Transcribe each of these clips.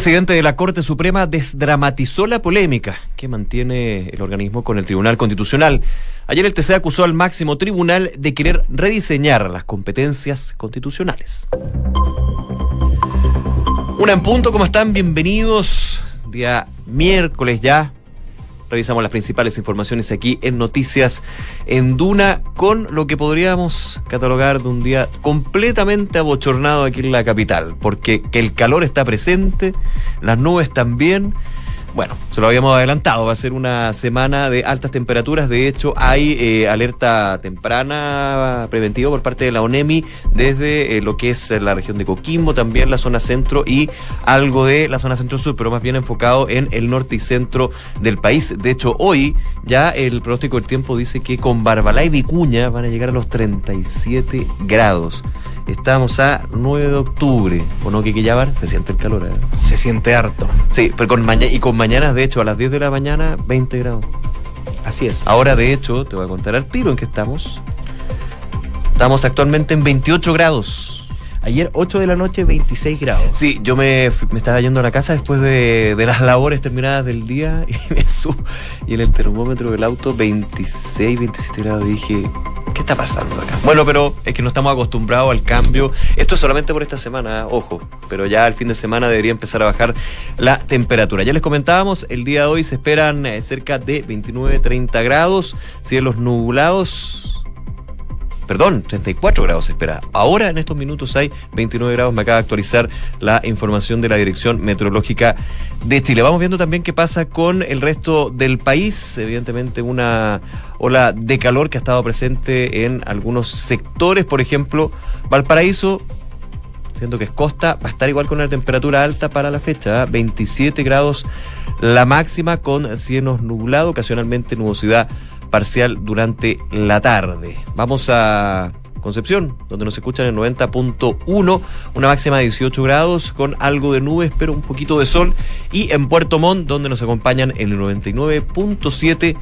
El presidente de la Corte Suprema desdramatizó la polémica que mantiene el organismo con el Tribunal Constitucional. Ayer el TC acusó al máximo tribunal de querer rediseñar las competencias constitucionales. Una en punto, ¿cómo están? Bienvenidos. Día miércoles ya, Revisamos las principales informaciones aquí en Noticias en Duna con lo que podríamos catalogar de un día completamente abochornado aquí en la capital, porque el calor está presente, las nubes también bueno, se lo habíamos adelantado, va a ser una semana de altas temperaturas. De hecho, hay eh, alerta temprana preventiva por parte de la ONEMI desde eh, lo que es la región de Coquimbo, también la zona centro y algo de la zona centro-sur, pero más bien enfocado en el norte y centro del país. De hecho, hoy ya el pronóstico del tiempo dice que con Barbalá y Vicuña van a llegar a los 37 grados. Estamos a 9 de octubre, ¿o no, Kiki Yabar? Se siente el calor, ¿eh? Se siente harto. Sí, pero con y con mañanas, de hecho, a las 10 de la mañana, 20 grados. Así es. Ahora, de hecho, te voy a contar al tiro en que estamos. Estamos actualmente en 28 grados. Ayer 8 de la noche, 26 grados. Sí, yo me, me estaba yendo a la casa después de, de, las labores terminadas del día y me subo. Y en el termómetro del auto, 26, 27 grados. Dije, ¿qué está pasando acá? Bueno, pero es que no estamos acostumbrados al cambio. Esto es solamente por esta semana, ojo. Pero ya el fin de semana debería empezar a bajar la temperatura. Ya les comentábamos, el día de hoy se esperan eh, cerca de 29, 30 grados. Cielos nublados perdón, 34 grados se espera. Ahora en estos minutos hay 29 grados. Me acaba de actualizar la información de la Dirección Meteorológica de Chile. Vamos viendo también qué pasa con el resto del país. Evidentemente una ola de calor que ha estado presente en algunos sectores. Por ejemplo, Valparaíso siento que es costa, va a estar igual con una temperatura alta para la fecha, 27 ¿eh? grados la máxima con cielos nublados, ocasionalmente nubosidad parcial durante la tarde. Vamos a Concepción, donde nos escuchan en 90.1, una máxima de 18 grados con algo de nubes, pero un poquito de sol. Y en Puerto Montt, donde nos acompañan en el 99.7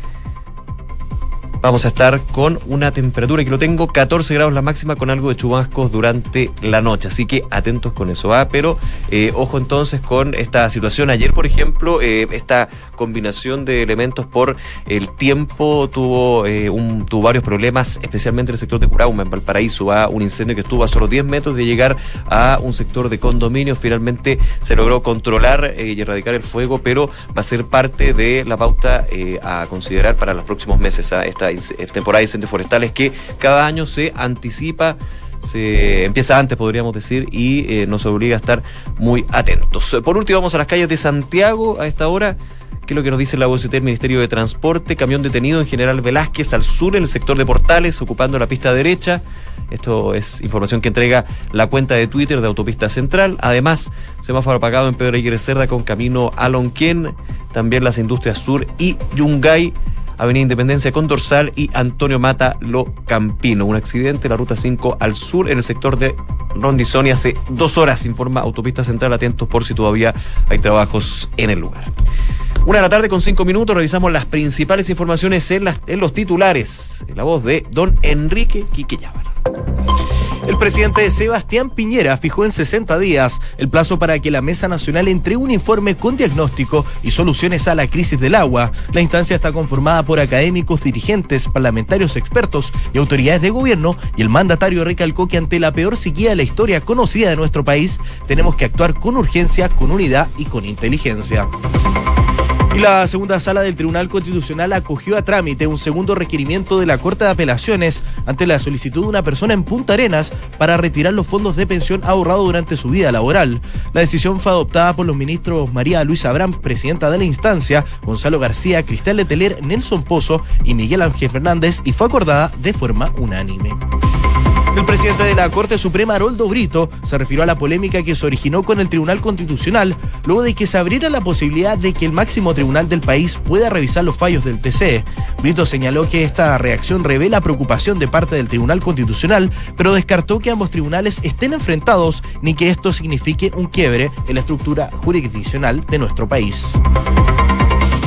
vamos a estar con una temperatura que lo tengo 14 grados la máxima con algo de chubascos durante la noche. Así que atentos con eso. ¿ah? Pero eh, ojo entonces con esta situación. Ayer, por ejemplo, eh, esta combinación de elementos por el tiempo tuvo, eh, un, tuvo varios problemas, especialmente en el sector de Curauma, en Valparaíso. ¿ah? Un incendio que estuvo a solo 10 metros de llegar a un sector de condominio. Finalmente se logró controlar y erradicar el fuego, pero va a ser parte de la pauta a considerar para los próximos meses. ¿ah? Esta eh, temporada de incendios forestales que cada año se anticipa se empieza antes, podríamos decir, y eh, nos obliga a estar muy atentos. Por último, vamos a las calles de Santiago a esta hora. ¿Qué es lo que nos dice la voz del Ministerio de Transporte? Camión detenido en General Velázquez al sur en el sector de Portales, ocupando la pista derecha. Esto es información que entrega la cuenta de Twitter de Autopista Central. Además, semáforo apagado en Pedro Aguirre Cerda con camino a. También las industrias sur y Yungay Avenida Independencia con Dorsal y Antonio Mata Lo Campino. Un accidente en la ruta 5 al sur en el sector de Rondizoni hace dos horas, informa Autopista Central. Atentos por si todavía hay trabajos en el lugar. Una de la tarde con cinco minutos revisamos las principales informaciones en, en los titulares. La voz de don Enrique Quique el presidente Sebastián Piñera fijó en 60 días el plazo para que la Mesa Nacional entregue un informe con diagnóstico y soluciones a la crisis del agua. La instancia está conformada por académicos, dirigentes, parlamentarios, expertos y autoridades de gobierno y el mandatario recalcó que ante la peor sequía de la historia conocida de nuestro país, tenemos que actuar con urgencia, con unidad y con inteligencia. Y la segunda sala del Tribunal Constitucional acogió a trámite un segundo requerimiento de la Corte de Apelaciones ante la solicitud de una persona en Punta Arenas para retirar los fondos de pensión ahorrado durante su vida laboral. La decisión fue adoptada por los ministros María Luisa Abraham, presidenta de la instancia, Gonzalo García, Cristal Letelier, Nelson Pozo y Miguel Ángel Fernández y fue acordada de forma unánime. El presidente de la Corte Suprema, Haroldo Brito, se refirió a la polémica que se originó con el Tribunal Constitucional luego de que se abriera la posibilidad de que el máximo tribunal del país pueda revisar los fallos del TC. Brito señaló que esta reacción revela preocupación de parte del Tribunal Constitucional, pero descartó que ambos tribunales estén enfrentados ni que esto signifique un quiebre en la estructura jurisdiccional de nuestro país.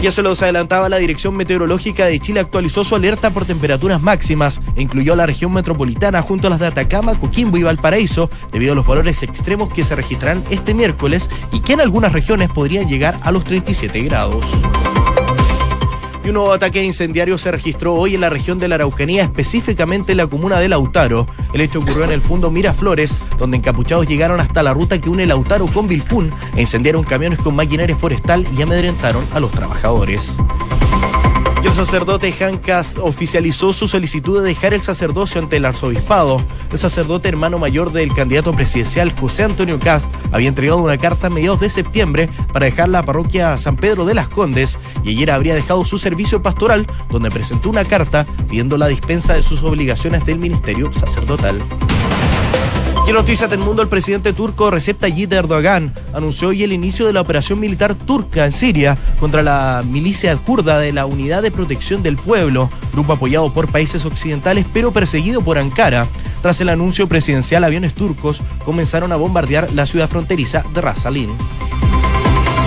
Ya se los adelantaba la Dirección Meteorológica de Chile actualizó su alerta por temperaturas máximas incluyó la región metropolitana junto a las de Atacama, Coquimbo y Valparaíso debido a los valores extremos que se registrarán este miércoles y que en algunas regiones podrían llegar a los 37 grados. Y un nuevo ataque incendiario se registró hoy en la región de la Araucanía, específicamente en la comuna de Lautaro. El hecho ocurrió en el fondo Miraflores, donde encapuchados llegaron hasta la ruta que une Lautaro con Vilcún e incendiaron camiones con maquinaria forestal y amedrentaron a los trabajadores. El sacerdote Han Cast oficializó su solicitud de dejar el sacerdocio ante el arzobispado. El sacerdote hermano mayor del candidato presidencial José Antonio Cast había entregado una carta a mediados de septiembre para dejar la parroquia San Pedro de las Condes y ayer habría dejado su servicio pastoral donde presentó una carta pidiendo la dispensa de sus obligaciones del ministerio sacerdotal. Y en noticias del mundo, el presidente turco Recep Tayyip Erdogan anunció hoy el inicio de la operación militar turca en Siria contra la milicia kurda de la Unidad de Protección del Pueblo, grupo apoyado por países occidentales pero perseguido por Ankara. Tras el anuncio presidencial, aviones turcos comenzaron a bombardear la ciudad fronteriza de Ras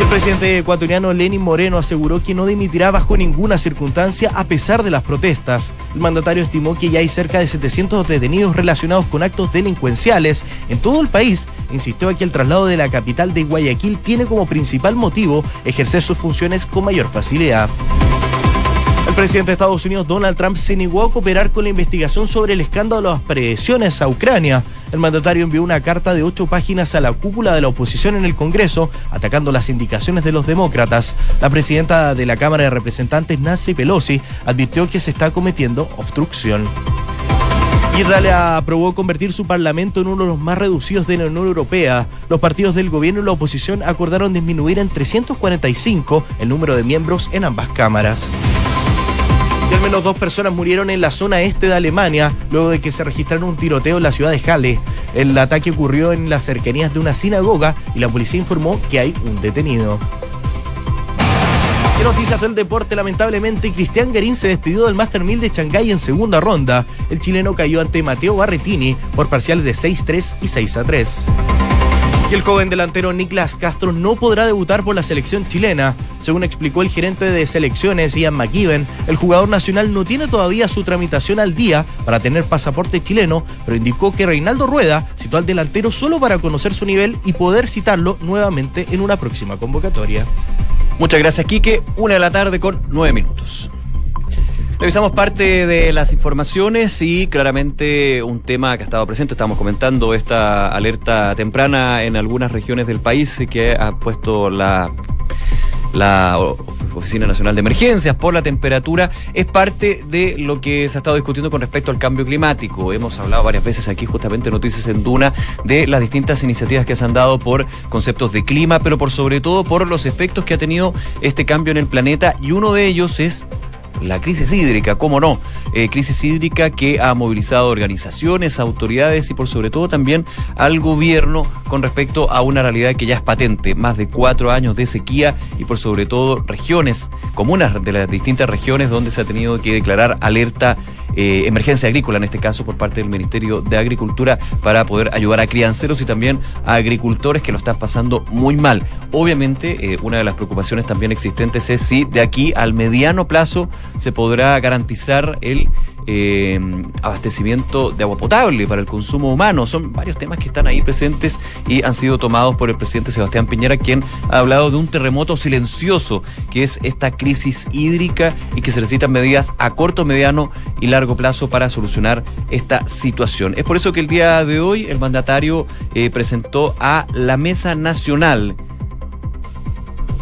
el presidente ecuatoriano Lenin Moreno aseguró que no dimitirá bajo ninguna circunstancia a pesar de las protestas. El mandatario estimó que ya hay cerca de 700 detenidos relacionados con actos delincuenciales en todo el país. Insistió en que el traslado de la capital de Guayaquil tiene como principal motivo ejercer sus funciones con mayor facilidad. El presidente de Estados Unidos, Donald Trump, se negó a cooperar con la investigación sobre el escándalo de las presiones a Ucrania. El mandatario envió una carta de ocho páginas a la cúpula de la oposición en el Congreso, atacando las indicaciones de los demócratas. La presidenta de la Cámara de Representantes, Nancy Pelosi, advirtió que se está cometiendo obstrucción. Italia aprobó convertir su parlamento en uno de los más reducidos de la Unión Europea. Los partidos del gobierno y la oposición acordaron disminuir en 345 el número de miembros en ambas cámaras menos dos personas murieron en la zona este de Alemania luego de que se registrara un tiroteo en la ciudad de Halle. El ataque ocurrió en las cercanías de una sinagoga y la policía informó que hay un detenido. En noticias del deporte, lamentablemente, Cristian Garín se despidió del Master 1000 de Shanghái en segunda ronda. El chileno cayó ante Mateo Barretini por parciales de 6-3 y 6-3 el joven delantero Niklas Castro no podrá debutar por la selección chilena. Según explicó el gerente de selecciones Ian McKibben, el jugador nacional no tiene todavía su tramitación al día para tener pasaporte chileno, pero indicó que Reinaldo Rueda citó al delantero solo para conocer su nivel y poder citarlo nuevamente en una próxima convocatoria. Muchas gracias, Quique. Una de la tarde con nueve minutos. Revisamos parte de las informaciones y claramente un tema que ha estado presente. Estamos comentando esta alerta temprana en algunas regiones del país que ha puesto la la Oficina Nacional de Emergencias por la temperatura es parte de lo que se ha estado discutiendo con respecto al cambio climático. Hemos hablado varias veces aquí justamente Noticias en Duna de las distintas iniciativas que se han dado por conceptos de clima, pero por sobre todo por los efectos que ha tenido este cambio en el planeta y uno de ellos es la crisis hídrica, cómo no, eh, crisis hídrica que ha movilizado organizaciones, autoridades y por sobre todo también al gobierno con respecto a una realidad que ya es patente, más de cuatro años de sequía y por sobre todo regiones, comunas de las distintas regiones donde se ha tenido que declarar alerta eh, emergencia agrícola, en este caso por parte del Ministerio de Agricultura, para poder ayudar a crianceros y también a agricultores que lo están pasando muy mal. Obviamente, eh, una de las preocupaciones también existentes es si de aquí al mediano plazo se podrá garantizar el eh, abastecimiento de agua potable para el consumo humano. Son varios temas que están ahí presentes y han sido tomados por el presidente Sebastián Piñera, quien ha hablado de un terremoto silencioso, que es esta crisis hídrica y que se necesitan medidas a corto, mediano y largo plazo para solucionar esta situación. Es por eso que el día de hoy el mandatario eh, presentó a la Mesa Nacional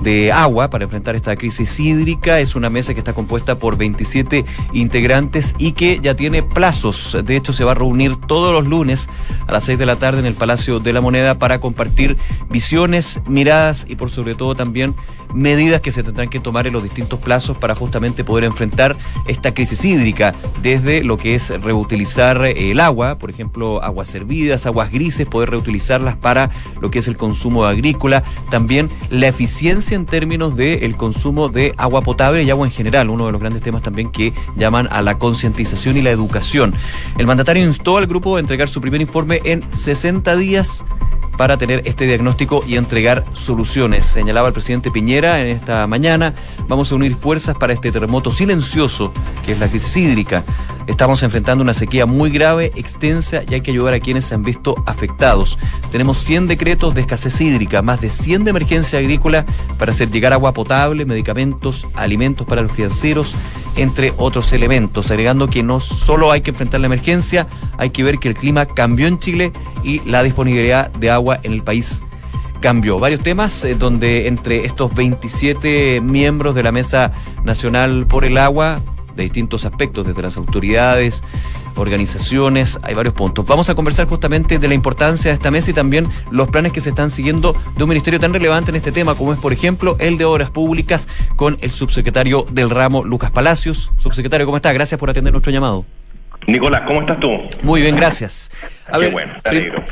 de agua para enfrentar esta crisis hídrica. Es una mesa que está compuesta por 27 integrantes y que ya tiene plazos. De hecho, se va a reunir todos los lunes a las 6 de la tarde en el Palacio de la Moneda para compartir visiones, miradas y por sobre todo también medidas que se tendrán que tomar en los distintos plazos para justamente poder enfrentar esta crisis hídrica, desde lo que es reutilizar el agua, por ejemplo, aguas servidas, aguas grises, poder reutilizarlas para lo que es el consumo agrícola, también la eficiencia en términos del consumo de agua potable y agua en general, uno de los grandes temas también que llaman a la concientización y la educación. El mandatario instó al grupo a entregar su primer informe en 60 días para tener este diagnóstico y entregar soluciones. Señalaba el presidente Piñera en esta mañana, vamos a unir fuerzas para este terremoto silencioso que es la crisis hídrica. Estamos enfrentando una sequía muy grave, extensa y hay que ayudar a quienes se han visto afectados. Tenemos 100 decretos de escasez hídrica, más de 100 de emergencia agrícola para hacer llegar agua potable, medicamentos, alimentos para los financieros, entre otros elementos, agregando que no solo hay que enfrentar la emergencia, hay que ver que el clima cambió en Chile y la disponibilidad de agua en el país cambió. Varios temas eh, donde entre estos 27 miembros de la Mesa Nacional por el Agua de distintos aspectos, desde las autoridades, organizaciones, hay varios puntos. Vamos a conversar justamente de la importancia de esta mesa y también los planes que se están siguiendo de un ministerio tan relevante en este tema como es, por ejemplo, el de Obras Públicas con el subsecretario del ramo, Lucas Palacios. Subsecretario, ¿cómo está? Gracias por atender nuestro llamado. Nicolás, ¿cómo estás tú? Muy bien, gracias. A ver,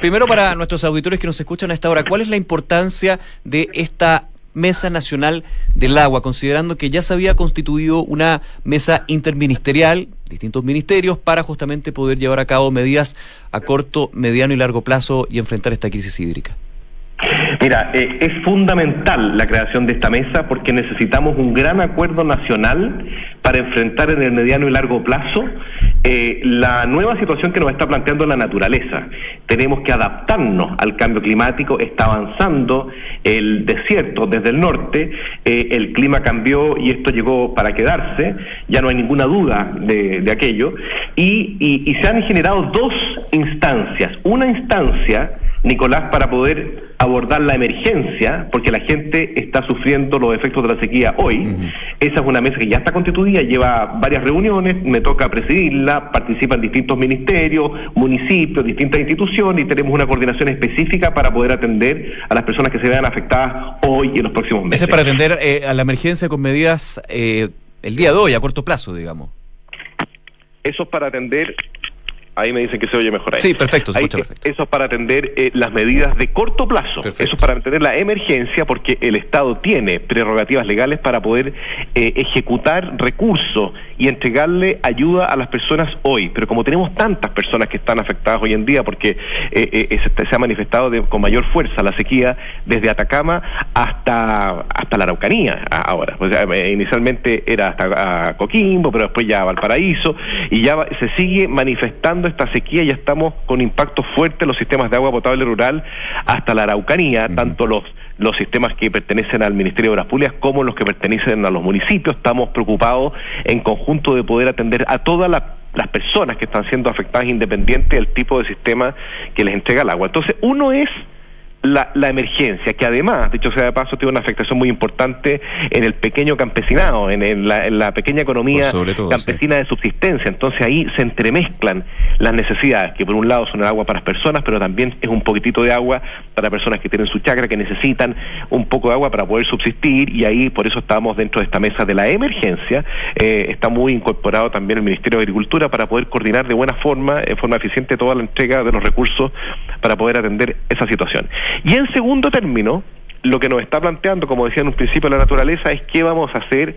primero para nuestros auditores que nos escuchan a esta hora, ¿cuál es la importancia de esta Mesa Nacional del Agua, considerando que ya se había constituido una mesa interministerial, distintos ministerios, para justamente poder llevar a cabo medidas a corto, mediano y largo plazo y enfrentar esta crisis hídrica. Mira, eh, es fundamental la creación de esta mesa porque necesitamos un gran acuerdo nacional para enfrentar en el mediano y largo plazo eh, la nueva situación que nos está planteando la naturaleza. Tenemos que adaptarnos al cambio climático, está avanzando el desierto desde el norte, eh, el clima cambió y esto llegó para quedarse, ya no hay ninguna duda de, aquello, y, y se han generado dos instancias. Una instancia Nicolás, para poder abordar la emergencia, porque la gente está sufriendo los efectos de la sequía hoy. Esa es una mesa que ya está constituida, lleva varias reuniones, me toca presidirla, participan distintos ministerios, municipios, distintas instituciones y tenemos una coordinación específica para poder atender a las personas que se vean afectadas hoy y en los próximos meses. Ese es para atender eh, a la emergencia con medidas eh, el día de hoy, a corto plazo, digamos. Eso es para atender Ahí me dicen que se oye mejor ahí. Sí, perfecto, se perfecto. Eso es para atender eh, las medidas de corto plazo. Eso es para atender la emergencia porque el Estado tiene prerrogativas legales para poder eh, ejecutar recursos y entregarle ayuda a las personas hoy. Pero como tenemos tantas personas que están afectadas hoy en día porque eh, se, ha manifestado con mayor fuerza la sequía desde Atacama hasta, hasta la Araucanía ahora. inicialmente era hasta Coquimbo, pero después ya Valparaíso y ya se sigue manifestando esta sequía, ya estamos con impactos fuertes en los sistemas de agua potable rural hasta la Araucanía, tanto los los sistemas que pertenecen al Ministerio de Obras Públicas como los que pertenecen a los municipios. Estamos preocupados en conjunto de poder atender a todas las personas que están siendo afectadas independiente del tipo de sistema que les entrega el agua. Entonces, uno es la, la, emergencia, que además, dicho sea de paso, tiene una afectación muy importante en el pequeño campesinado, en, la, pequeña economía campesina de subsistencia. Entonces ahí se entremezclan las necesidades, que por un lado son el agua para las personas, pero también es un poquitito de agua para personas que tienen su chacra, que necesitan un poco de agua para poder subsistir, y ahí por eso estamos dentro de esta mesa de la emergencia. Eh, está muy incorporado también el Ministerio de Agricultura para poder coordinar de buena forma, en forma eficiente, toda la entrega de los recursos para poder atender esa situación. Y en segundo término, lo que nos está planteando, como decía en un principio la naturaleza, es qué vamos a hacer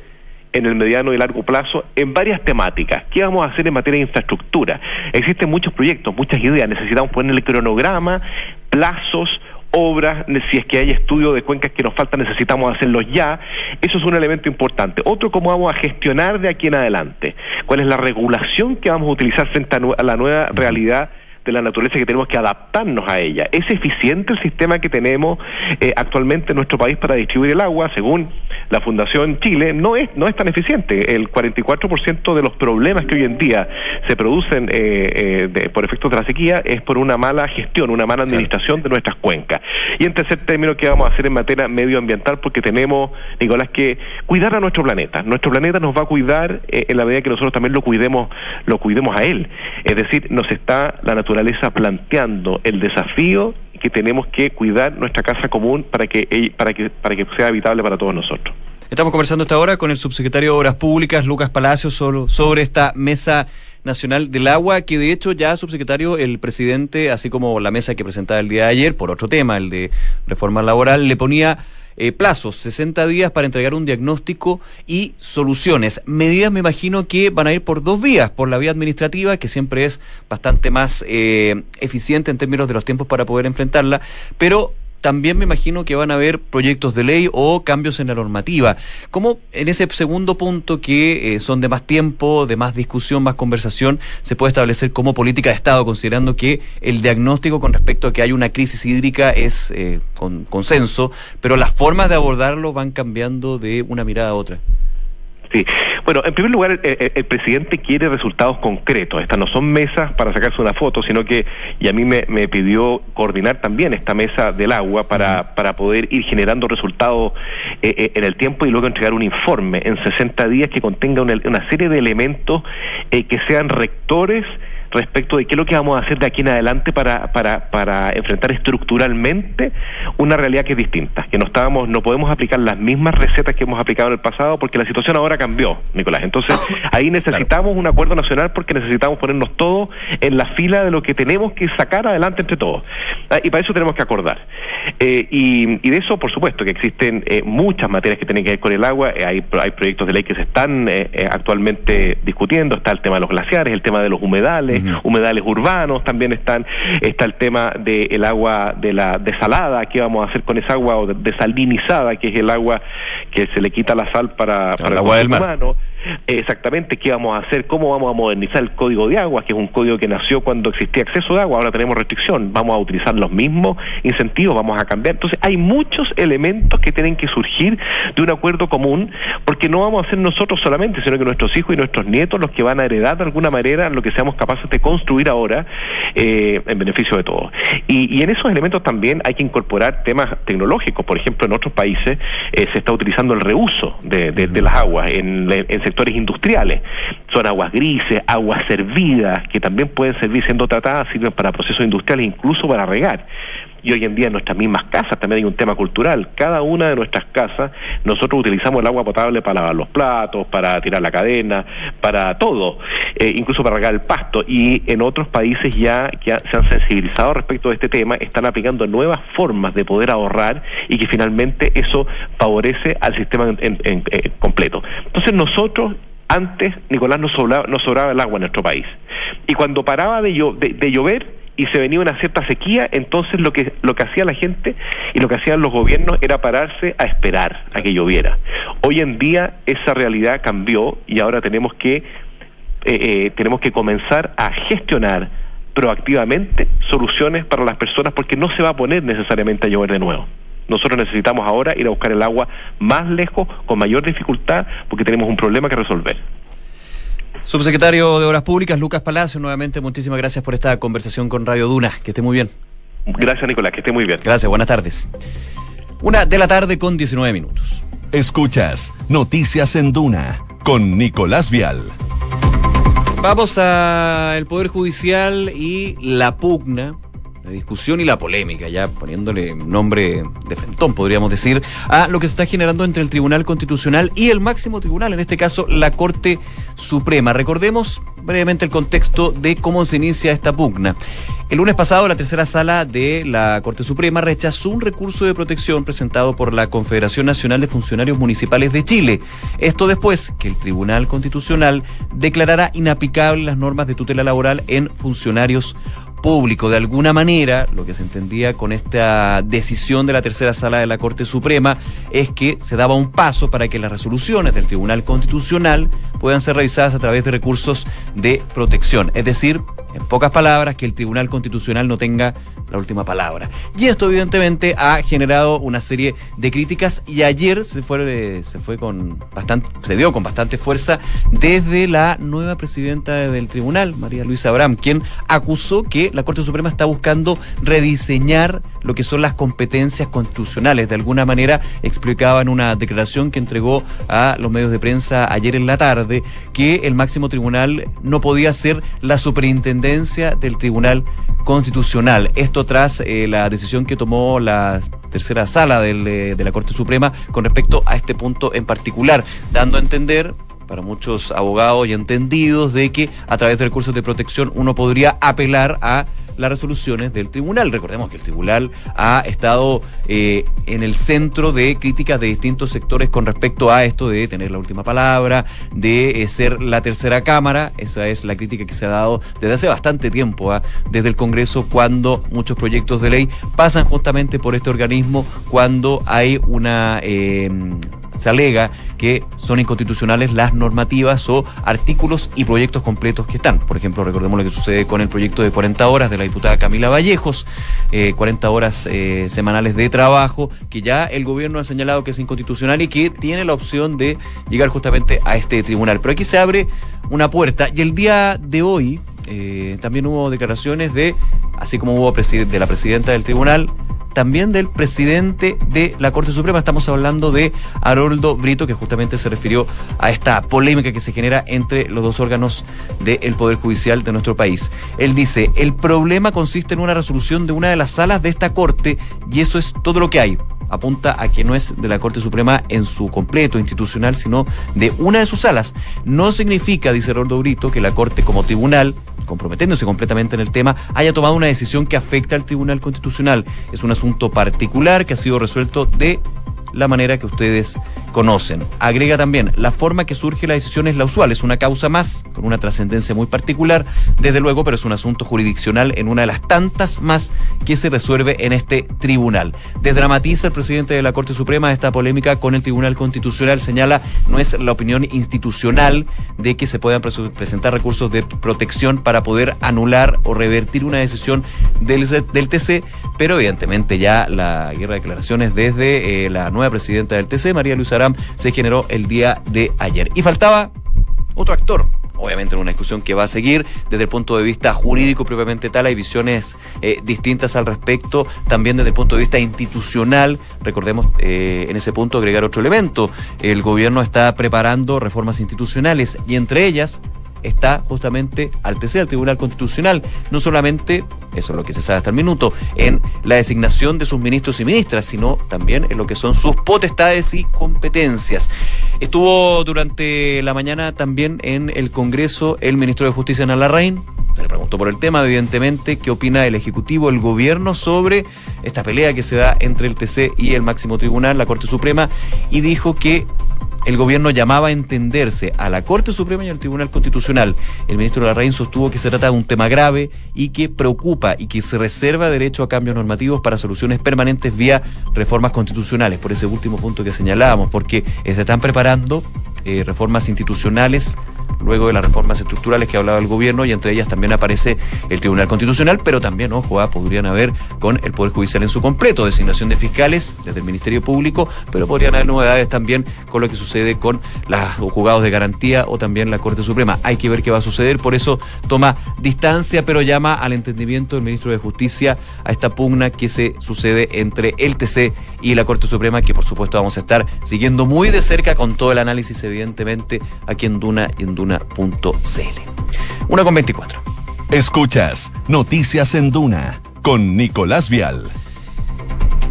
en el mediano y largo plazo en varias temáticas. ¿Qué vamos a hacer en materia de infraestructura? Existen muchos proyectos, muchas ideas. Necesitamos poner el cronograma, plazos, obras, si es que hay estudios de cuencas que nos faltan, necesitamos hacerlos ya. Eso es un elemento importante. Otro, cómo vamos a gestionar de aquí en adelante. ¿Cuál es la regulación que vamos a utilizar frente a la nueva realidad? De la naturaleza que tenemos que adaptarnos a ella. ¿Es eficiente el sistema que tenemos eh, actualmente en nuestro país para distribuir el agua? Según la Fundación Chile, no es, no es tan eficiente. El 44% de los problemas que hoy en día se producen eh, eh, por efectos de la sequía es por una mala gestión, una mala administración de nuestras cuencas. Y en tercer término, ¿qué vamos a hacer en materia medioambiental? Porque tenemos, Nicolás, que cuidar a nuestro planeta. Nuestro planeta nos va a cuidar en la medida que nosotros también lo cuidemos, lo cuidemos a él. Es decir, nos está la naturaleza naturaleza planteando el desafío que tenemos que cuidar nuestra casa común para que, para que, para que sea habitable para todos nosotros. Estamos conversando esta hora con el subsecretario de Obras Públicas, Lucas Palacios, sobre esta mesa nacional del agua, que de hecho ya, subsecretario, el presidente, así como la mesa que presentaba el día de ayer, por otro tema, el de reforma laboral, le ponía eh, plazos, 60 días para entregar un diagnóstico y soluciones. Medidas me imagino que van a ir por dos vías, por la vía administrativa, que siempre es bastante más eh, eficiente en términos de los tiempos para poder enfrentarla, pero también me imagino que van a haber proyectos de ley o cambios en la normativa. ¿Cómo en ese segundo punto que eh, son de más tiempo, de más discusión, más conversación, se puede establecer como política de Estado, considerando que el diagnóstico con respecto a que hay una crisis hídrica es eh, con consenso, pero las formas de abordarlo van cambiando de una mirada a otra? Sí. Bueno, en primer lugar, el, presidente quiere resultados concretos. Estas no son mesas para sacarse una foto, sino que, y a mí me, pidió coordinar también esta mesa del agua para, para poder ir generando resultados eh, eh, en el tiempo y luego entregar un informe en 60 días que contenga una, una serie de elementos eh, que sean rectores respecto de qué es lo que vamos a hacer de aquí en adelante para, para, para enfrentar estructuralmente una realidad que es distinta, que no estábamos, no podemos aplicar las mismas recetas que hemos aplicado en el pasado porque la situación ahora cambió, Nicolás. Entonces, ahí necesitamos un acuerdo nacional porque necesitamos ponernos todos en la fila de lo que tenemos que sacar adelante entre todos. Ah, y para eso tenemos que acordar. Eh, y, de eso, por supuesto, que existen eh, muchas materias que tienen que ver con el agua. Eh, hay, hay proyectos de ley que se están actualmente discutiendo. Está el tema de los glaciares, el tema de los humedales, humedales urbanos, también están está el tema del agua de la desalada, qué vamos a hacer con esa agua o desalinizada, que es el agua que se le quita la sal para, para el agua del humano exactamente qué vamos a hacer, cómo vamos a modernizar el código de agua, que es un código que nació cuando existía acceso de agua, ahora tenemos restricción, vamos a utilizar los mismos incentivos, vamos a cambiar. Entonces hay muchos elementos que tienen que surgir de un acuerdo común, porque no vamos a ser nosotros solamente, sino que nuestros hijos y nuestros nietos los que van a heredar de alguna manera lo que seamos capaces de construir ahora eh, en beneficio de todos. Y, en esos elementos también hay que incorporar temas tecnológicos. Por ejemplo, en otros países eh, se está utilizando el reuso de, las aguas en, en sectores industriales. Son aguas grises, aguas servidas, que también pueden servir siendo tratadas, sirven para procesos industriales, incluso para regar y hoy en día en nuestras mismas casas también hay un tema cultural. Cada una de nuestras casas nosotros utilizamos el agua potable para lavar los platos, para tirar la cadena, para todo, eh, incluso para regar el pasto. Y en otros países ya que se han sensibilizado respecto a este tema, están aplicando nuevas formas de poder ahorrar y que finalmente eso favorece al sistema en, eh, completo. Entonces nosotros antes, Nicolás, nos sobraba, nos sobraba el agua en nuestro país. Y cuando paraba de, de llover, y se venía una cierta sequía, entonces lo que, lo que hacía la gente y lo que hacían los gobiernos era pararse a esperar a que lloviera. Hoy en día esa realidad cambió y ahora tenemos que, eh, eh, tenemos que comenzar a gestionar proactivamente soluciones para las personas porque no se va a poner necesariamente a llover de nuevo. Nosotros necesitamos ahora ir a buscar el agua más lejos, con mayor dificultad, porque tenemos un problema que resolver. Subsecretario de Obras Públicas, Lucas Palacio, nuevamente muchísimas gracias por esta conversación con Radio Duna. Que esté muy bien. Gracias, Nicolás, que esté muy bien. Gracias, buenas tardes. Una de la tarde con 19 minutos. Escuchas Noticias en Duna con Nicolás Vial. Vamos al Poder Judicial y la pugna la discusión y la polémica, ya poniéndole nombre de frentón, podríamos decir, a lo que se está generando entre el Tribunal Constitucional y el máximo tribunal, en este caso la Corte Suprema. Recordemos brevemente el contexto de cómo se inicia esta pugna. El lunes pasado, la tercera sala de la Corte Suprema rechazó un recurso de protección presentado por la Confederación Nacional de Funcionarios Municipales de Chile. Esto después que el Tribunal Constitucional declarara inaplicables las normas de tutela laboral en funcionarios público. De alguna manera, lo que se entendía con esta decisión de la tercera sala de la Corte Suprema es que se daba un paso para que las resoluciones del Tribunal Constitucional puedan ser revisadas a través de recursos de protección. Es decir, en pocas palabras, que el Tribunal Constitucional no tenga la última palabra. Y esto evidentemente ha generado una serie de críticas y ayer se fue, se fue con bastante, se dio con bastante fuerza desde la nueva presidenta del tribunal, María Luisa Abraham, quien acusó que la Corte Suprema está buscando rediseñar lo que son las competencias constitucionales. De alguna manera explicaba en una declaración que entregó a los medios de prensa ayer en la tarde que el máximo tribunal no podía ser la superintendencia del Tribunal Constitucional. Esto tras eh, la decisión que tomó la tercera sala de la Corte Suprema con respecto a este punto en particular, dando a entender para muchos abogados y entendidos de que a través de recursos de protección uno podría apelar a las resoluciones del tribunal. Recordemos que el tribunal ha estado eh, en el centro de críticas de distintos sectores con respecto a esto de tener la última palabra, de eh, ser la tercera cámara. Esa es la crítica que se ha dado desde hace bastante tiempo, ¿ah? desde el Congreso, cuando muchos proyectos de ley pasan justamente por este organismo, cuando hay una... Se alega que son inconstitucionales las normativas o artículos y proyectos completos que están. Por ejemplo, recordemos lo que sucede con el proyecto de 40 horas de la diputada Camila Vallejos, 40 eh, horas eh, semanales de trabajo, que ya el gobierno ha señalado que es inconstitucional y que tiene la opción de llegar justamente a este tribunal. Pero aquí se abre una puerta y el día de hoy eh, también hubo declaraciones de, así como hubo de la presidenta del tribunal, también del presidente de la Corte Suprema. Estamos hablando de Haroldo Brito, que justamente se refirió a esta polémica que se genera entre los dos órganos del Poder Judicial de nuestro país. Él dice, el problema consiste en una resolución de una de las salas de esta Corte y eso es todo lo que hay apunta a que no es de la Corte Suprema en su completo institucional, sino de una de sus salas. No significa, dice Roldo Brito, que la Corte como tribunal, comprometiéndose completamente en el tema, haya tomado una decisión que afecta al Tribunal Constitucional. Es un asunto particular que ha sido resuelto de la manera que ustedes conocen. Agrega también, la forma que surge la decisión es la usual, es una causa más, con una trascendencia muy particular, desde luego, pero es un asunto jurisdiccional en una de las tantas más que se resuelve en este tribunal. Desdramatiza el presidente de la Corte Suprema esta polémica con el Tribunal Constitucional, señala, no es la opinión institucional de que se puedan presentar recursos de protección para poder anular o revertir una decisión del, del TC, pero evidentemente ya la guerra de declaraciones desde eh, la nueva presidenta del TC, María Luisa Aram, se generó el día de ayer. Y faltaba otro actor, obviamente en una discusión que va a seguir desde el punto de vista jurídico propiamente tal, hay visiones eh, distintas al respecto, también desde el punto de vista institucional, recordemos eh, en ese punto agregar otro elemento, el gobierno está preparando reformas institucionales y entre ellas está justamente al TC, al Tribunal Constitucional. No solamente, eso es lo que se sabe hasta el minuto, en la designación de sus ministros y ministras, sino también en lo que son sus potestades y competencias. Estuvo durante la mañana también en el Congreso el ministro de Justicia, Ana Larraín. Se le preguntó por el tema, evidentemente, qué opina el Ejecutivo, el Gobierno sobre esta pelea que se da entre el TC y el máximo tribunal, la Corte Suprema, y dijo que el gobierno llamaba a entenderse a la Corte Suprema y al Tribunal Constitucional. El ministro Larraín sostuvo que se trata de un tema grave y que preocupa y que se reserva derecho a cambios normativos para soluciones permanentes vía reformas constitucionales, por ese último punto que señalábamos, porque se están preparando eh, reformas institucionales luego de las reformas estructurales que hablaba el gobierno y entre ellas también aparece el Tribunal Constitucional, pero también, ojo, ah, podrían haber con el Poder Judicial en su completo, designación de fiscales desde el Ministerio Público, pero podrían haber novedades también con lo que sucede con los juzgados de garantía o también la Corte Suprema. Hay que ver qué va a suceder, por eso toma distancia, pero llama al entendimiento del ministro de Justicia a esta pugna que se sucede entre el TC y la Corte Suprema, que por supuesto vamos a estar siguiendo muy de cerca con todo el análisis, evidentemente, aquí en Duna y en Duna Duna.cl. Una con 24. Escuchas Noticias en Duna con Nicolás Vial.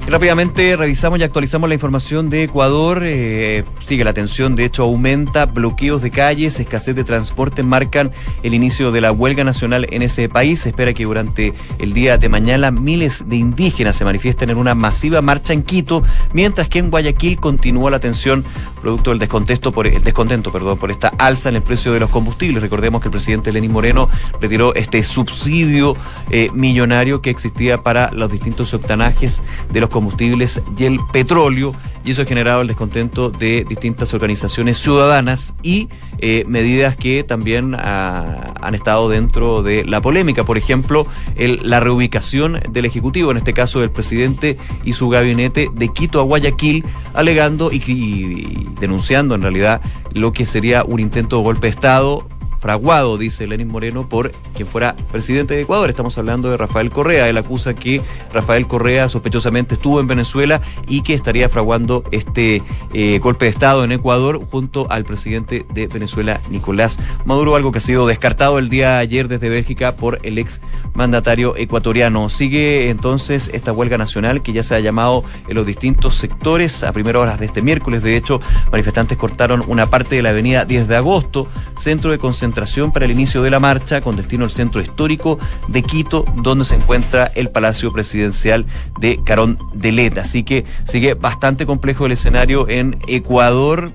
Rápidamente revisamos y actualizamos la información de Ecuador. Eh, sigue la tensión, de hecho aumenta, bloqueos de calles, escasez de transporte marcan el inicio de la huelga nacional en ese país. Se espera que durante el día de mañana miles de indígenas se manifiesten en una masiva marcha en Quito, mientras que en Guayaquil continúa la tensión producto del descontento por el descontento, perdón, por esta alza en el precio de los combustibles. Recordemos que el presidente Lenín Moreno retiró este subsidio eh, millonario que existía para los distintos octanajes de los combustibles y el petróleo, y eso ha generado el descontento de distintas organizaciones ciudadanas y eh, medidas que también ah, han estado dentro de la polémica. Por ejemplo, la reubicación del Ejecutivo, en este caso del presidente y su gabinete de Quito a Guayaquil, alegando y denunciando en realidad lo que sería un intento de golpe de Estado fraguado, dice Lenín Moreno, por quien fuera presidente de Ecuador. Estamos hablando de Rafael Correa. Él acusa que Rafael Correa sospechosamente estuvo en Venezuela y que estaría fraguando este eh, golpe de Estado en Ecuador junto al presidente de Venezuela, Nicolás Maduro, algo que ha sido descartado el día ayer desde Bélgica por el ex mandatario ecuatoriano. Sigue entonces esta huelga nacional que ya se ha llamado en los distintos sectores a primeras horas de este miércoles. De hecho, manifestantes cortaron una parte de la avenida 10 de agosto, centro de concentración para el inicio de la marcha con destino al centro histórico de Quito, donde se encuentra el Palacio Presidencial de Carón de Leta. Así que sigue bastante complejo el escenario en Ecuador.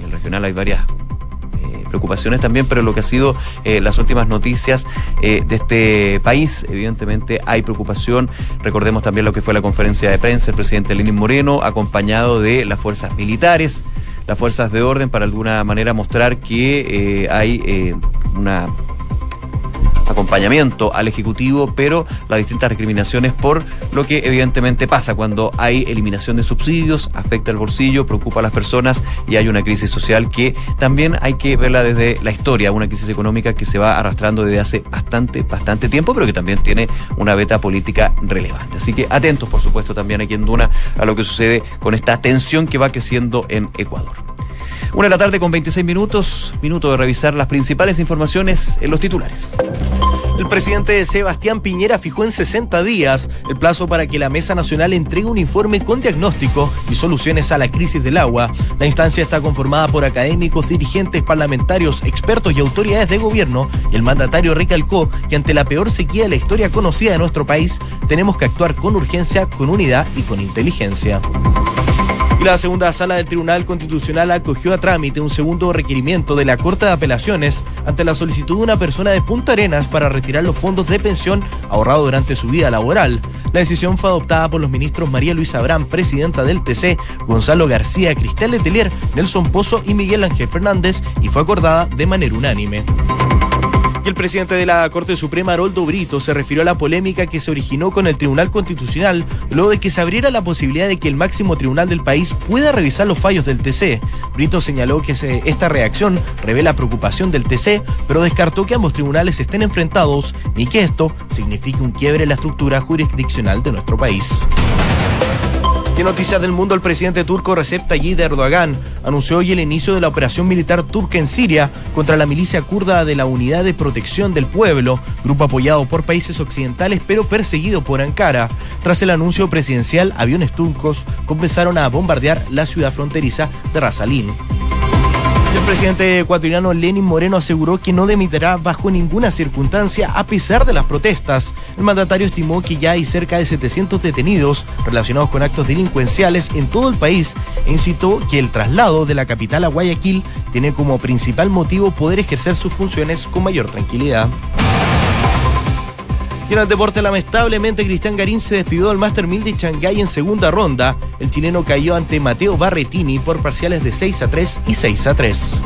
En el regional hay varias eh, preocupaciones también, pero lo que ha sido eh, las últimas noticias eh, de este país, evidentemente hay preocupación. Recordemos también lo que fue la conferencia de prensa del presidente Lenín Moreno, acompañado de las fuerzas militares, las fuerzas de orden, para alguna manera mostrar que hay una acompañamiento al Ejecutivo, pero las distintas recriminaciones por lo que evidentemente pasa cuando hay eliminación de subsidios, afecta el bolsillo, preocupa a las personas y hay una crisis social que también hay que verla desde la historia, una crisis económica que se va arrastrando desde hace bastante, bastante tiempo, pero que también tiene una beta política relevante. Así que atentos, por supuesto, también aquí en Duna a lo que sucede con esta tensión que va creciendo en Ecuador. Una de la tarde con 26 minutos, minuto de revisar las principales informaciones en los titulares. El presidente Sebastián Piñera fijó en 60 días el plazo para que la Mesa Nacional entregue un informe con diagnóstico y soluciones a la crisis del agua. La instancia está conformada por académicos, dirigentes, parlamentarios, expertos y autoridades de gobierno el mandatario recalcó que ante la peor sequía de la historia conocida de nuestro país, tenemos que actuar con urgencia, con unidad y con inteligencia la segunda sala del Tribunal Constitucional acogió a trámite un segundo requerimiento de la Corte de Apelaciones ante la solicitud de una persona de Punta Arenas para retirar los fondos de pensión ahorrados durante su vida laboral. La decisión fue adoptada por los ministros María Luisa Abraham, presidenta del TC, Gonzalo García, Cristel Letelier, Nelson Pozo y Miguel Ángel Fernández y fue acordada de manera unánime. El presidente de la Corte Suprema, Haroldo Brito, se refirió a la polémica que se originó con el Tribunal Constitucional luego de que se abriera la posibilidad de que el máximo tribunal del país pueda revisar los fallos del TC. Brito señaló que esta reacción revela preocupación del TC, pero descartó que ambos tribunales estén enfrentados ni que esto signifique un quiebre en la estructura jurisdiccional de nuestro país. ¿Qué noticias del mundo? El presidente turco Recep Tayyip Erdogan anunció hoy el inicio de la operación militar turca en Siria contra la milicia kurda de la Unidad de Protección del Pueblo, grupo apoyado por países occidentales pero perseguido por Ankara. Tras el anuncio presidencial, aviones turcos comenzaron a bombardear la ciudad fronteriza de Rasalín. El presidente ecuatoriano Lenin Moreno aseguró que no demitirá bajo ninguna circunstancia a pesar de las protestas. El mandatario estimó que ya hay cerca de 700 detenidos relacionados con actos delincuenciales en todo el país e incitó que el traslado de la capital a Guayaquil tiene como principal motivo poder ejercer sus funciones con mayor tranquilidad. En el deporte, lamentablemente, Cristian Garín se despidió del Master 1000 de Shanghái en segunda ronda. El chileno cayó ante Mateo Barretini por parciales de 6 a 3 y 6 a 3.